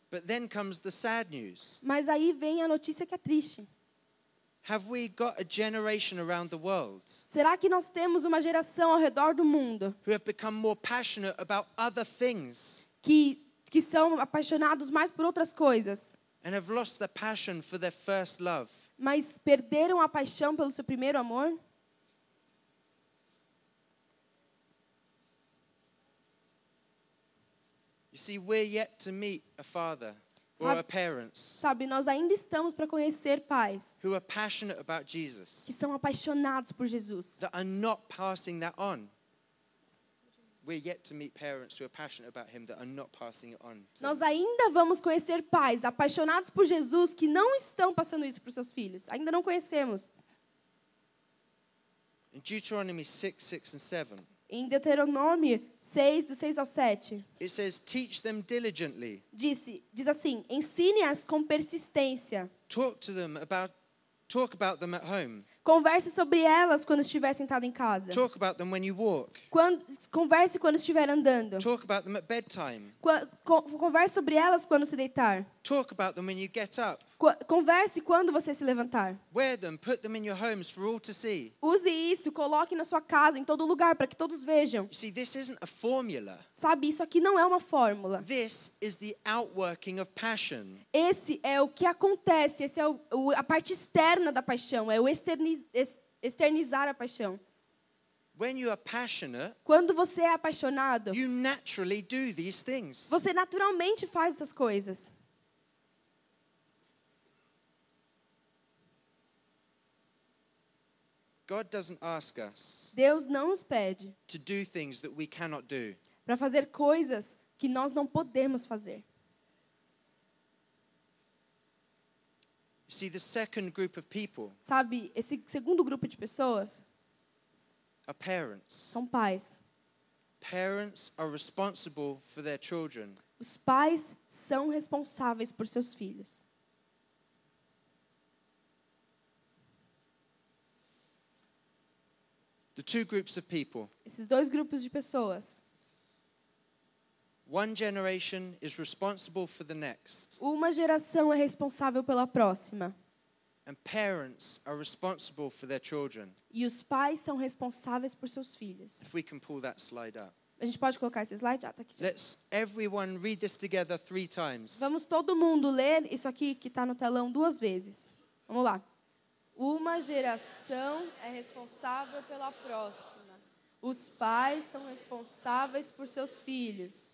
But then comes the sad news. Mas aí vem a notícia que é triste. Have we got a generation around the world Será que nós temos uma geração ao redor do mundo who have become more passionate about other things que, que são apaixonados mais por outras coisas, and have lost the passion for their first love? mas perderam a paixão pelo seu primeiro amor? You see, we're yet to meet a father or a parents Sabe, nós ainda estamos para conhecer pais who are passionate about Jesus, que são apaixonados por Jesus. that are not passing that on. Nós ainda vamos conhecer pais apaixonados por Jesus que não estão passando isso para os seus filhos. Ainda não conhecemos. In Deuteronomy 6, 6 and 7, Em Deuteronômio 6, do 6 ao 7, it says, Teach them diligently, disse, diz assim: Ensine-as com persistência. talk to them about, talk about them at home, Converse sobre elas quando estiver sentado em casa. talk about them when you walk, Quando, converse quando estiver andando. talk about them at bedtime, Converse sobre elas quando se deitar. Talk about them when you get up. Converse quando você se levantar. Wear them, put them in your homes for all to see. Use isso, coloque na sua casa, em todo lugar, para que todos vejam. See, this isn't a formula. Sabe, isso aqui não é uma fórmula. This is the outworking of passion. Esse é o que acontece, esse é o, a parte externa da paixão, é o externi, ex- externizar a paixão. When you are passionate, Quando você é apaixonado, you naturally do these things. você naturalmente faz essas coisas. God doesn't ask us Deus não nos pede to do things that we cannot do. para fazer coisas que nós não podemos fazer. See, the second group of people Sabe, esse segundo grupo de pessoas are parents. são pais. Parents are responsible for their children. Os pais são responsáveis por seus filhos. The two groups of people Esses dois grupos de pessoas. one generation is responsible for the next, Uma geração é responsável pela próxima. and parents are responsible for their children. E os pais são responsáveis por seus filhos. If we can pull that slide up. A gente pode colocar esse slide? Ah, tá aqui. Let's everyone read this together three times. Vamos todo mundo ler isso aqui que está no telão duas vezes. Vamos lá. Uma geração é responsável pela próxima. Os pais são responsáveis por seus filhos.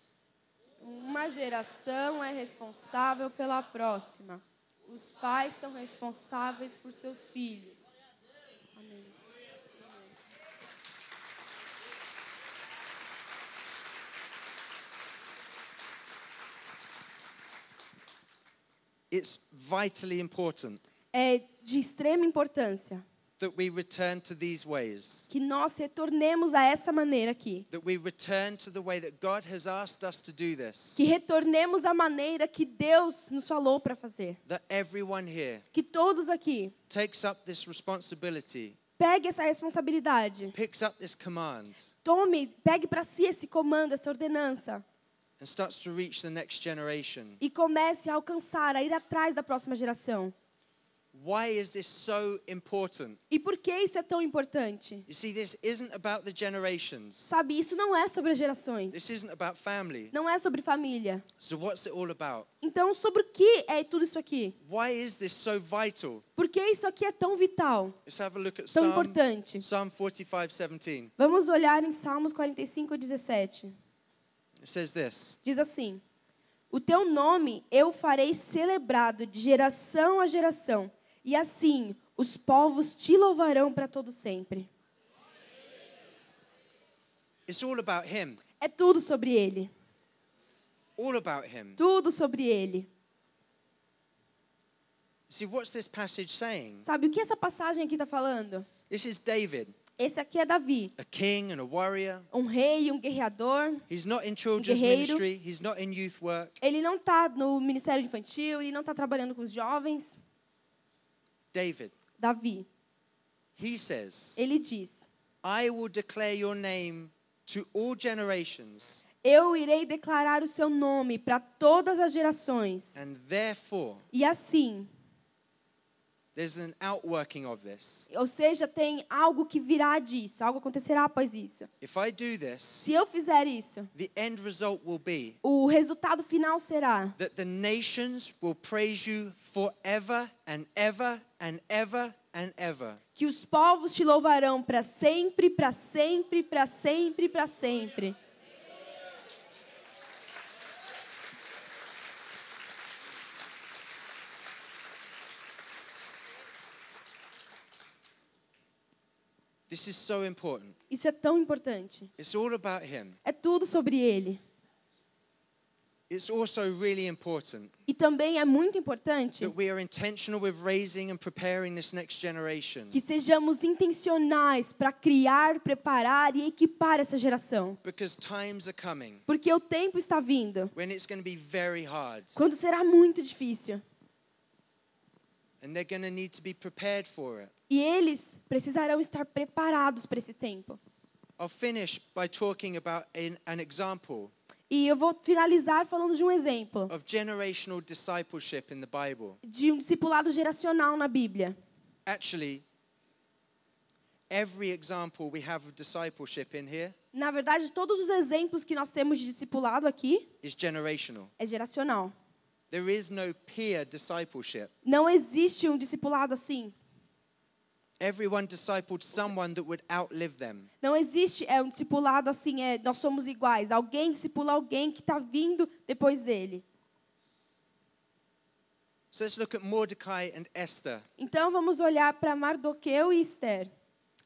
Uma geração é responsável pela próxima. Os pais são responsáveis por seus filhos. Amém. It's vitally important É de extrema importância that we return to these ways. que nós retornemos a essa maneira aqui. That we return to the way that God has asked us to do this. Que retornemos à maneira que Deus nos falou para fazer. That everyone here Que todos aqui takes up this responsibility, pegue essa responsabilidade. picks up this command, Tome, pegue para si esse comando, essa ordenança and starts to reach the next generation. e comece a alcançar, a ir atrás da próxima geração. Why is this so important? E por que isso é tão importante? You see, this isn't about the generations. Sabe, isso não é sobre as gerações. This isn't about family. Não é sobre família. So, what's it all about? Então, sobre o que é tudo isso aqui? Why is this so vital? Por que isso aqui é tão vital, Let's have a look at tão Psalm, importante? Psalm 45 17. Vamos olhar em Salmos 45, 17. It says this Diz assim: O teu nome eu farei celebrado de geração a geração, e assim os povos te louvarão para todo sempre. It's all about Him. É tudo sobre ele, All about Him. tudo sobre ele. See, what's this passage saying? Sabe o que essa passagem aqui está falando? This is David, Esse aqui é Davi, a king and a warrior. um rei, um guerreador. He's not in children's Guerreiro. ministry, he's not in youth work. Ele não está no ministério infantil, ele não está trabalhando com os jovens. David, Davi, he says, ele diz: I will declare your name to all generations, Eu irei declarar o seu nome para todas as gerações. and therefore, E assim, there's an outworking of this. Ou seja, tem algo que virá disso, algo acontecerá após isso. If I do this, Se eu fizer isso, the end result will be o resultado final será that the nations will praise you forever and ever and ever and ever. que os povos te louvarão para sempre, para sempre, para sempre, para sempre. This is so important. Isso é tão importante. It's all about Him. É tudo sobre ele. It's also really important E também é muito importante that we are intentional with raising and preparing this next generation. que sejamos intencionais para criar, preparar e equipar essa geração. Because times are coming Porque o tempo está vindo, when it's going to be very hard quando será muito difícil. and they're going to need to be prepared for it. E eles precisarão estar preparados para esse tempo. I'll finish by talking about an, an example E eu vou finalizar falando de um exemplo de um discipulado geracional na Bíblia. Actually, every example we have of discipleship in here Na verdade, todos os exemplos que nós temos de discipulado aqui is generational. é geracional. There is no peer discipleship. Não existe um discipulado assim. Everyone discipled someone that would outlive them. Não existe é um discipulado assim, é nós somos iguais. Alguém discipula alguém que está vindo depois dele. So let's look at Mordecai and Esther. Então vamos olhar para Mardoqueu e Esther.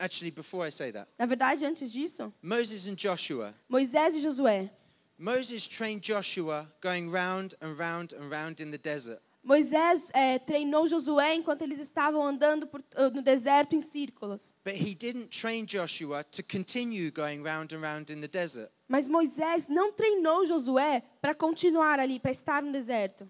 Actually, before I say that, Na verdade, antes disso, Moses and Joshua. Moisés e Josué. Moses trained Joshua going round and round and round in the desert. Moisés é, treinou Josué enquanto eles estavam andando por- eh, no deserto em círculos. But he didn't train Joshua to continue going round and round in the desert. Mas Moisés não treinou Josué para continuar ali, para estar no deserto.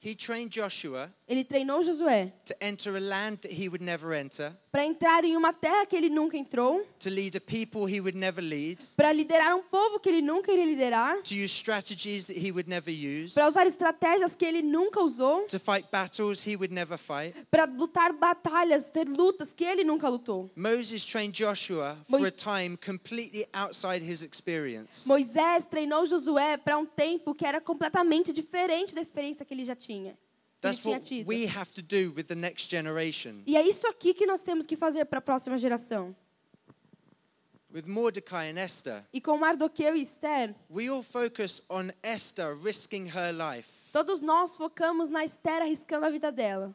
He trained Joshua Ele treinou Josué to enter a land that he would never enter, para entrar em uma terra que ele nunca entrou, to lead a people he would never lead, para liderar um povo que ele nunca iria liderar, to use strategies that he would never use, para usar estratégias que ele nunca usou, to fight battles he would never fight. para lutar batalhas, ter lutas que ele nunca lutou. Moses trained Joshua for a time completely outside his experience. Moisés treinou Josué para um tempo que era completamente diferente da experiência que ele já tinha. Ele That's tinha what tido. we have to do with the next generation. E é isso aqui que nós temos que fazer para a próxima geração. With Mordecai and Esther, E com Mardoqueu e Esther, we all focus on Esther risking her life. todos nós focamos na Esther arriscando a vida dela.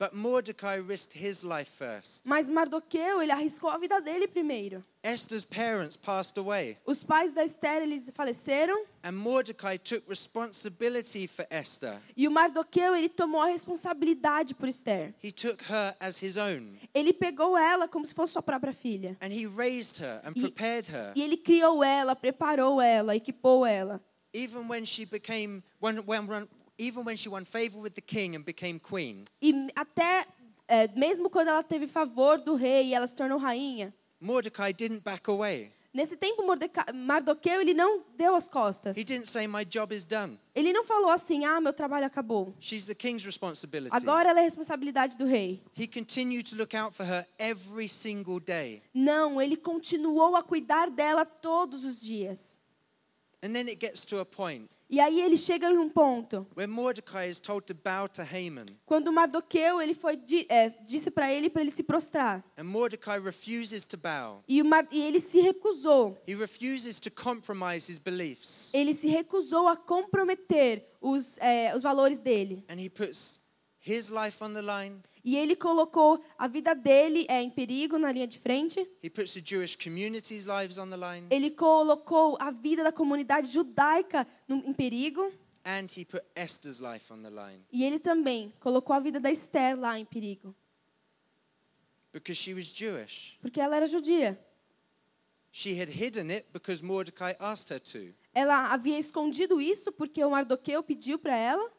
But Mordecai risked his life first. Mas Mardoqueu, ele arriscou a vida dele primeiro. Esther's parents passed away, Os pais da Esther, eles faleceram. and Mordecai took responsibility for Esther. E o Mardoqueu, ele tomou a responsabilidade por Esther. He took her as his own, Ele pegou ela como se fosse sua própria filha. and he raised her and E- prepared her. E ele criou ela, preparou ela, equipou ela. Even when she became, when, when, even when she won favor with the king and became queen, E até, é, mesmo quando ela teve favor do rei e ela se tornou rainha, Mordecai didn't back away. nesse tempo Mardoqueu, ele não deu as costas. He didn't say, My job is done. Ele não falou assim, ah, meu trabalho acabou. She's the king's responsibility. Agora ela é responsabilidade do rei. He continued to look out for her every single day. Não, ele continuou a cuidar dela todos os dias. And then it gets to a point E aí ele chega em um ponto, where Mordecai is told to bow to Haman. quando Mardoqueu ele foi é, disse para ele para ele se prostrar. And Mordecai refuses to bow. E, o Mar- e ele se recusou. He refuses to compromise his beliefs. Ele se recusou a comprometer os, é, os valores dele. And he puts his life on the line. E ele colocou a vida dele é, em perigo na linha de frente. He puts the Jewish community's lives on the line. Ele colocou a vida da comunidade judaica no- em perigo. And he put Esther's life on the line. E ele também colocou a vida da Esther lá em perigo. Because she was Jewish. Porque ela era judia. She had hidden it because Mordecai asked her to. Ela havia escondido isso porque o Mardoqueu pediu para ela.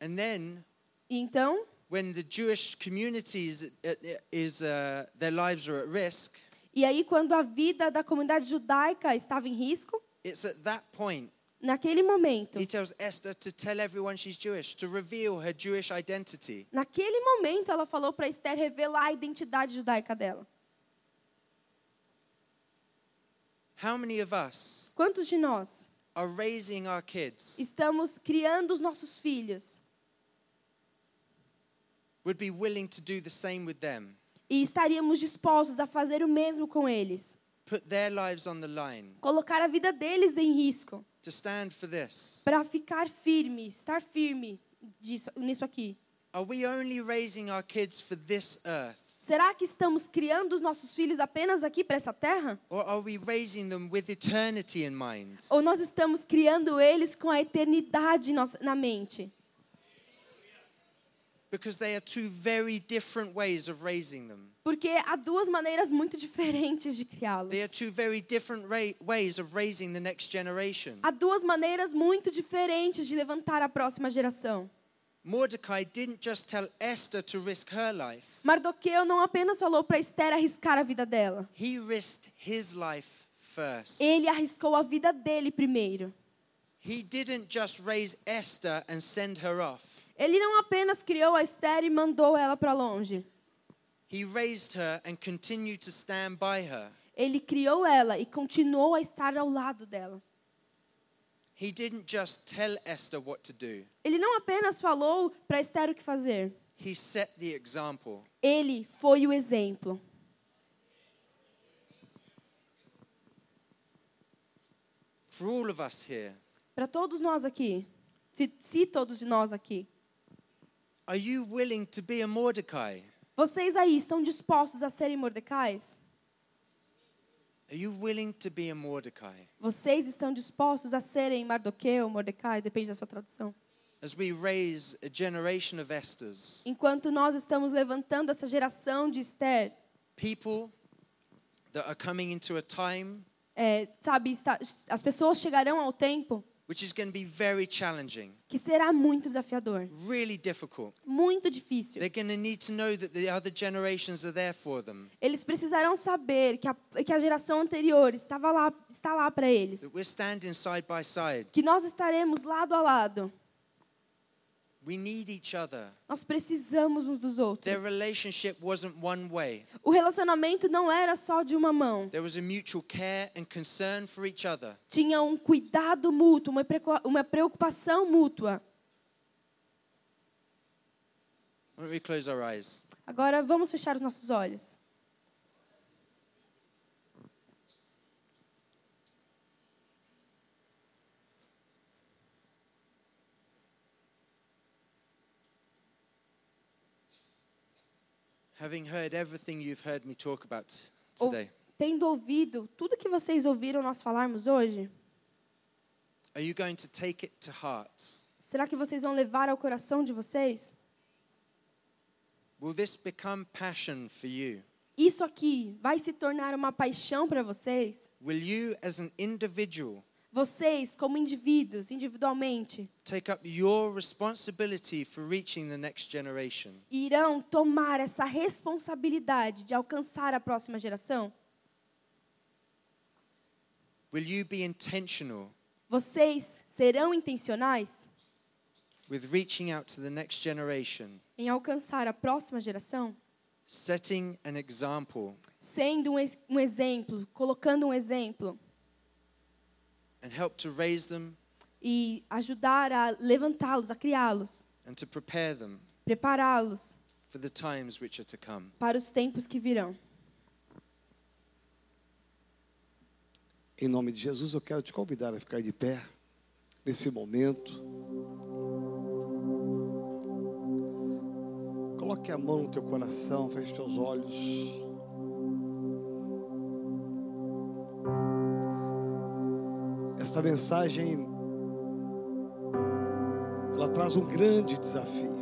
And then E então, when the Jewish communities uh, is uh, their lives are at risk, e aí quando a vida da comunidade judaica estava em risco, it's at that point naquele momento, he tells Esther to tell everyone she's Jewish, to reveal her Jewish identity. naquele momento ela falou para Esther revelar a identidade judaica dela. How many of us Quantos de nós are raising our kids estamos criando os nossos filhos would be willing to do the same with them? e estaríamos dispostos a fazer o mesmo com eles? Put their lives on the line Colocar a vida deles em risco to stand for this? para ficar firme, estar firme disso, nisso aqui. Are we only raising our kids for this earth? Será que estamos criando os nossos filhos apenas aqui para essa terra? Or are we raising them with eternity in mind? Ou nós estamos criando eles com a eternidade na mente? Because they are two very different ways of raising them. Porque há duas maneiras muito diferentes de criá-los. They are two very different ra- ways of raising the next generation. Há duas maneiras muito diferentes de levantar a próxima geração. Mordecai didn't just tell Esther to risk her life, Mardoqueu não apenas falou para Esther arriscar a vida dela. he risked his life first. Ele arriscou a vida dele primeiro. He didn't just raise Esther and send her off. Ele não apenas criou a Esther e mandou ela para longe. Ele criou ela e continuou a estar ao lado dela. Ele não apenas falou para Esther o que fazer. Ele foi o exemplo. Para todos nós aqui, se, se todos de nós aqui, are you willing to be a Mordecai? vocês aí estão dispostos a serem Mordecais? Are you willing to be a Mordecai? Vocês estão dispostos a serem Mardoqueu, Mordecai, depende da sua tradução. As we raise a generation of Esthers, Enquanto nós estamos levantando essa geração de Esther, people that are coming into a time é, sabe, está- as pessoas chegarão ao tempo which is going to be very challenging, que será muito desafiador, really difficult. muito difícil. They're going to need to know that the other generations are there for them, Eles precisarão saber que a, que a geração anterior estava lá, está lá para eles, that we're standing side by side. que nós estaremos lado a lado. We need each other. Nós precisamos uns dos outros. Their relationship wasn't one way. O relacionamento não era só de uma mão. There was a mutual care and concern for each other. Tinha um cuidado mútuo, uma preocupa- uma preocupação mútua. Why don't we close our eyes? Agora vamos fechar os nossos olhos. Having heard everything you've heard me talk about Ou- today, Tendo ouvido tudo que vocês ouviram nós falarmos hoje, are you going to take it to heart? será que vocês vão levar ao coração de vocês? Will this become passion for you? Isso aqui vai se tornar uma paixão para vocês? Will you, as an individual, Vocês, como indivíduos, individualmente, take up your responsibility for reaching the next generation? irão tomar essa responsabilidade de alcançar a próxima geração? Will you be intentional Vocês serão intencionais with reaching out to the next generation, em alcançar a próxima geração? setting an example, Sendo um, ex- um exemplo, colocando um exemplo and help to raise them e ajudar a levantá-los, a criá-los, and to prepare them prepará-los for the times which are to come? para os tempos que virão. Em nome de Jesus, eu quero te convidar a ficar de pé nesse momento. Coloque a mão no teu coração, feche teus olhos. Esta mensagem ela traz um grande desafio.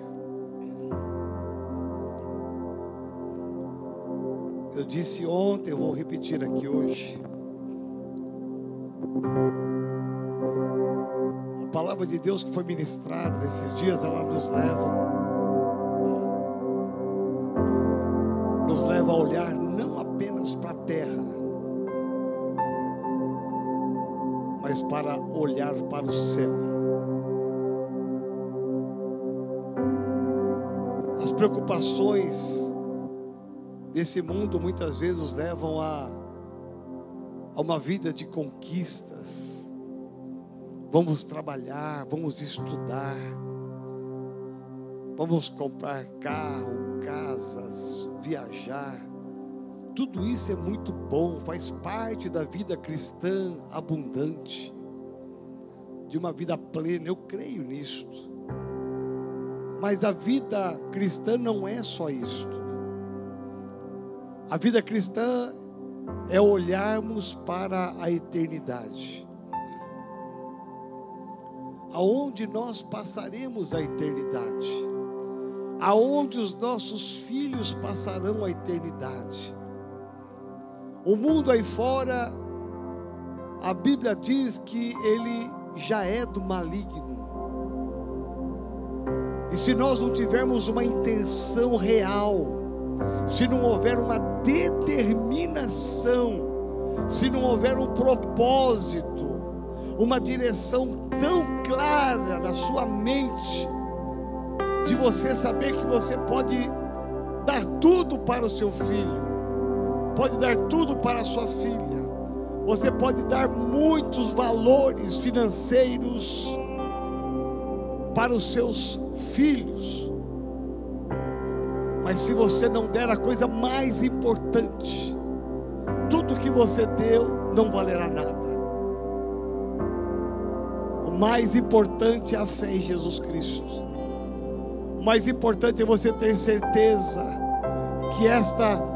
Eu disse ontem, eu vou repetir aqui hoje. A palavra de Deus que foi ministrada nesses dias, ela nos leva nos leva a olhar para olhar para o céu. As preocupações desse mundo muitas vezes nos levam a, a uma vida de conquistas. Vamos trabalhar, vamos estudar, vamos comprar carro, casas, viajar. Tudo isso é muito bom, faz parte da vida cristã abundante, de uma vida plena. Eu creio nisto. Mas a vida cristã não é só isto. A vida cristã é olharmos para a eternidade. Aonde nós passaremos a eternidade. Aonde os nossos filhos passarão a eternidade. O mundo aí fora, a Bíblia diz que ele já é do maligno. E se nós não tivermos uma intenção real, se não houver uma determinação, se não houver um propósito, uma direção tão clara na sua mente, de você saber que você pode dar tudo para o seu filho, pode dar tudo para a sua filha, você pode dar muitos valores financeiros para os seus filhos, mas se você não der a coisa mais importante, tudo que você deu não valerá nada. O mais importante é a fé em Jesus Cristo. O mais importante é você ter certeza que esta